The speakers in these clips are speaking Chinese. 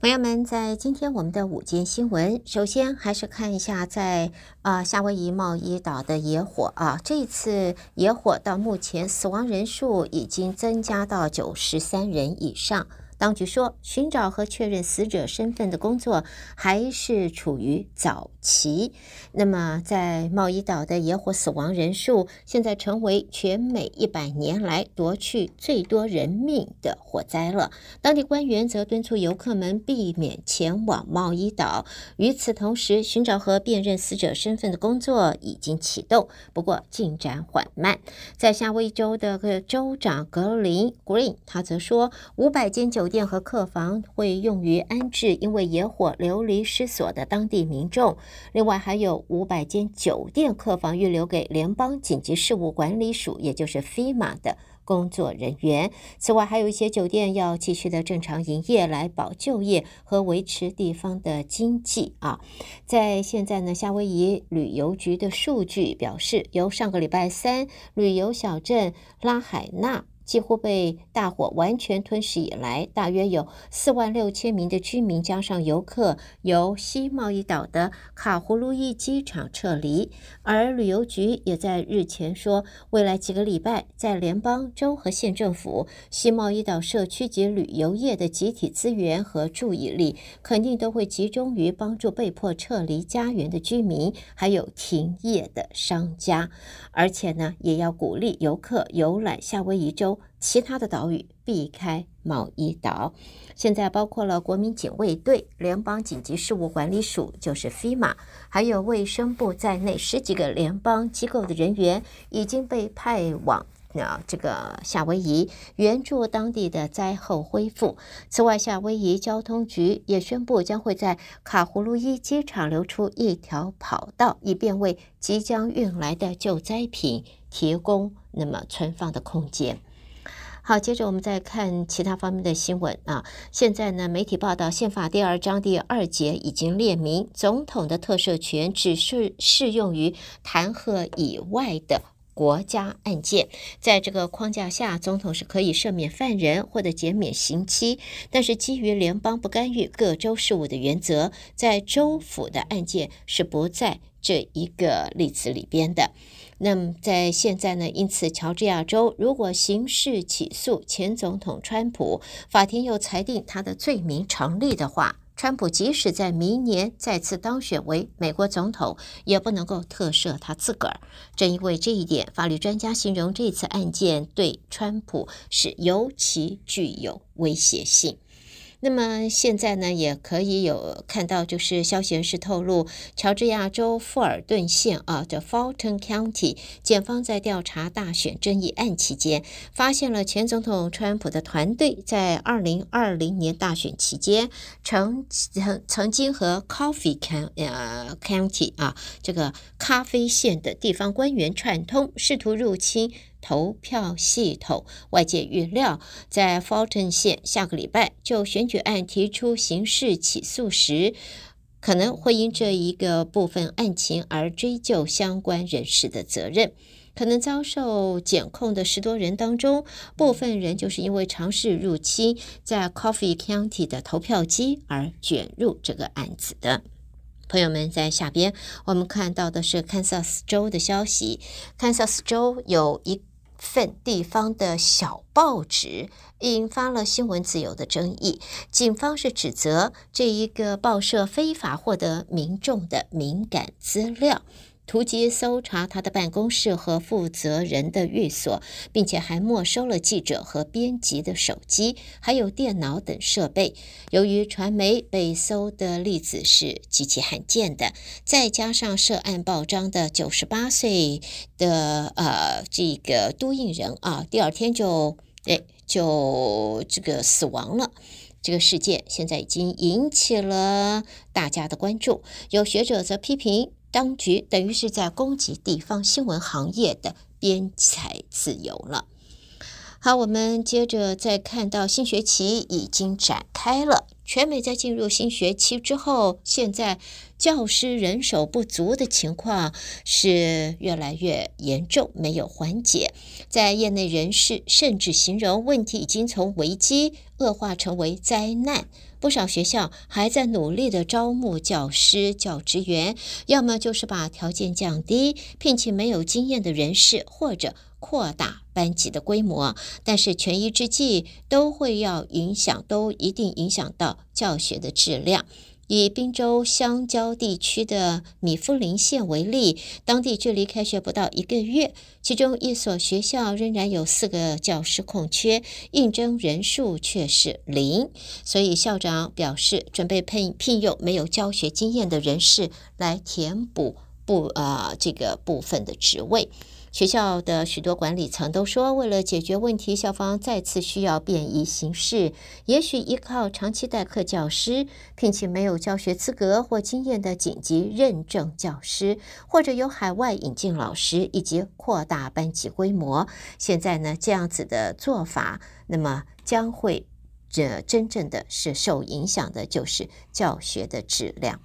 朋友们，在今天我们的午间新闻，首先还是看一下在啊夏威夷贸易岛的野火啊，这一次野火到目前死亡人数已经增加到九十三人以上。当局说，寻找和确认死者身份的工作还是处于早期。那么，在茂伊岛的野火死亡人数现在成为全美一百年来夺去最多人命的火灾了。当地官员则敦促游客们避免前往茂伊岛。与此同时，寻找和辨认死者身份的工作已经启动，不过进展缓慢。在夏威夷州的州长格林 Green，他则说，五百间酒店和客房会用于安置因为野火流离失所的当地民众，另外还有五百间酒店客房预留给联邦紧急事务管理署，也就是 FEMA 的工作人员。此外，还有一些酒店要继续的正常营业，来保就业和维持地方的经济啊。在现在呢，夏威夷旅游局的数据表示，由上个礼拜三旅游小镇拉海纳。几乎被大火完全吞噬以来，大约有四万六千名的居民加上游客由西贸易岛的卡胡卢伊机场撤离。而旅游局也在日前说，未来几个礼拜，在联邦、州和县政府、西贸易岛社区及旅游业的集体资源和注意力，肯定都会集中于帮助被迫撤离家园的居民，还有停业的商家。而且呢，也要鼓励游客游览夏威夷州。其他的岛屿避开茂伊岛，现在包括了国民警卫队、联邦紧急事务管理署，就是 FEMA，还有卫生部在内十几个联邦机构的人员已经被派往啊这个夏威夷援助当地的灾后恢复。此外，夏威夷交通局也宣布将会在卡胡卢伊机场留出一条跑道，以便为即将运来的救灾品提供那么存放的空间。好，接着我们再看其他方面的新闻啊。现在呢，媒体报道，宪法第二章第二节已经列明，总统的特赦权只是适用于弹劾以外的国家案件。在这个框架下，总统是可以赦免犯人或者减免刑期，但是基于联邦不干预各州事务的原则，在州府的案件是不在这一个例子里边的。那么在现在呢，因此乔治亚州如果刑事起诉前总统川普，法庭又裁定他的罪名成立的话，川普即使在明年再次当选为美国总统，也不能够特赦他自个儿。正因为这一点，法律专家形容这次案件对川普是尤其具有威胁性。那么现在呢，也可以有看到，就是消息人士透露，乔治亚州富尔顿县啊的 Fulton County 检方在调查大选争议案期间，发现了前总统川普的团队在二零二零年大选期间曾曾曾经和 Coffee County 呃 County 啊这个咖啡县的地方官员串通，试图入侵。投票系统，外界预料，在 Fulton 县下个礼拜就选举案提出刑事起诉时，可能会因这一个部分案情而追究相关人士的责任。可能遭受检控的十多人当中，部分人就是因为尝试入侵在 Coffee County 的投票机而卷入这个案子的。朋友们，在下边我们看到的是堪萨斯州的消息，堪萨斯州有一。份地方的小报纸引发了新闻自由的争议，警方是指责这一个报社非法获得民众的敏感资料。突击搜查他的办公室和负责人的寓所，并且还没收了记者和编辑的手机，还有电脑等设备。由于传媒被搜的例子是极其罕见的，再加上涉案报章的九十八岁的呃这个都印人啊，第二天就哎就这个死亡了。这个事件现在已经引起了大家的关注，有学者则批评。当局等于是在攻击地方新闻行业的编采自由了。好，我们接着再看到新学期已经展开了。全美在进入新学期之后，现在教师人手不足的情况是越来越严重，没有缓解。在业内人士甚至形容问题已经从危机恶化成为灾难。不少学校还在努力的招募教师、教职员，要么就是把条件降低，聘请没有经验的人士，或者扩大班级的规模。但是权宜之计都会要影响，都一定影响到教学的质量。以宾州乡郊地区的米夫林县为例，当地距离开学不到一个月，其中一所学校仍然有四个教师空缺，应征人数却是零。所以校长表示，准备聘聘用没有教学经验的人士来填补部啊、呃、这个部分的职位。学校的许多管理层都说，为了解决问题，校方再次需要变异形式，也许依靠长期代课教师，聘请没有教学资格或经验的紧急认证教师，或者由海外引进老师，以及扩大班级规模。现在呢，这样子的做法，那么将会这真正的是受影响的，就是教学的质量。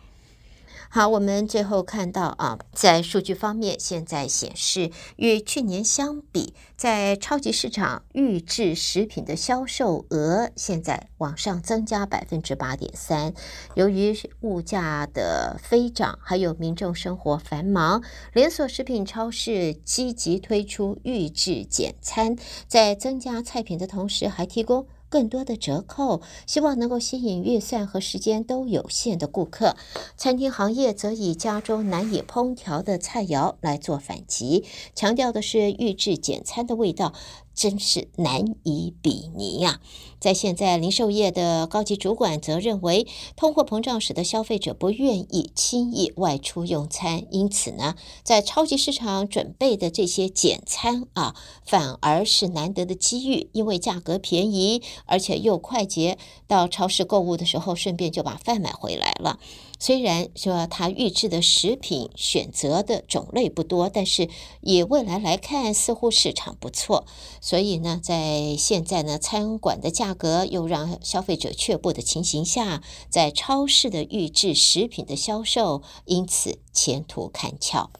好，我们最后看到啊，在数据方面，现在显示与去年相比，在超级市场预制食品的销售额现在往上增加百分之八点三。由于物价的飞涨，还有民众生活繁忙，连锁食品超市积极推出预制简餐，在增加菜品的同时，还提供。更多的折扣，希望能够吸引预算和时间都有限的顾客。餐厅行业则以家中难以烹调的菜肴来做反击，强调的是预制简餐的味道。真是难以比拟呀！在现在，零售业的高级主管则认为，通货膨胀使得消费者不愿意轻易外出用餐，因此呢，在超级市场准备的这些简餐啊，反而是难得的机遇，因为价格便宜，而且又快捷。到超市购物的时候，顺便就把饭买回来了。虽然说它预制的食品选择的种类不多，但是以未来来看，似乎市场不错。所以呢，在现在呢，餐馆的价格又让消费者却步的情形下，在超市的预制食品的销售因此前途看俏。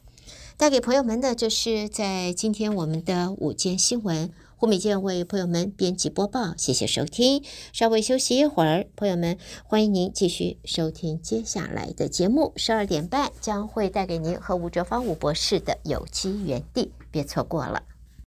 带给朋友们的，就是在今天我们的午间新闻。胡美健为朋友们编辑播报，谢谢收听。稍微休息一会儿，朋友们欢迎您继续收听接下来的节目。十二点半将会带给您和吴哲芳吴博士的有机园地，别错过了。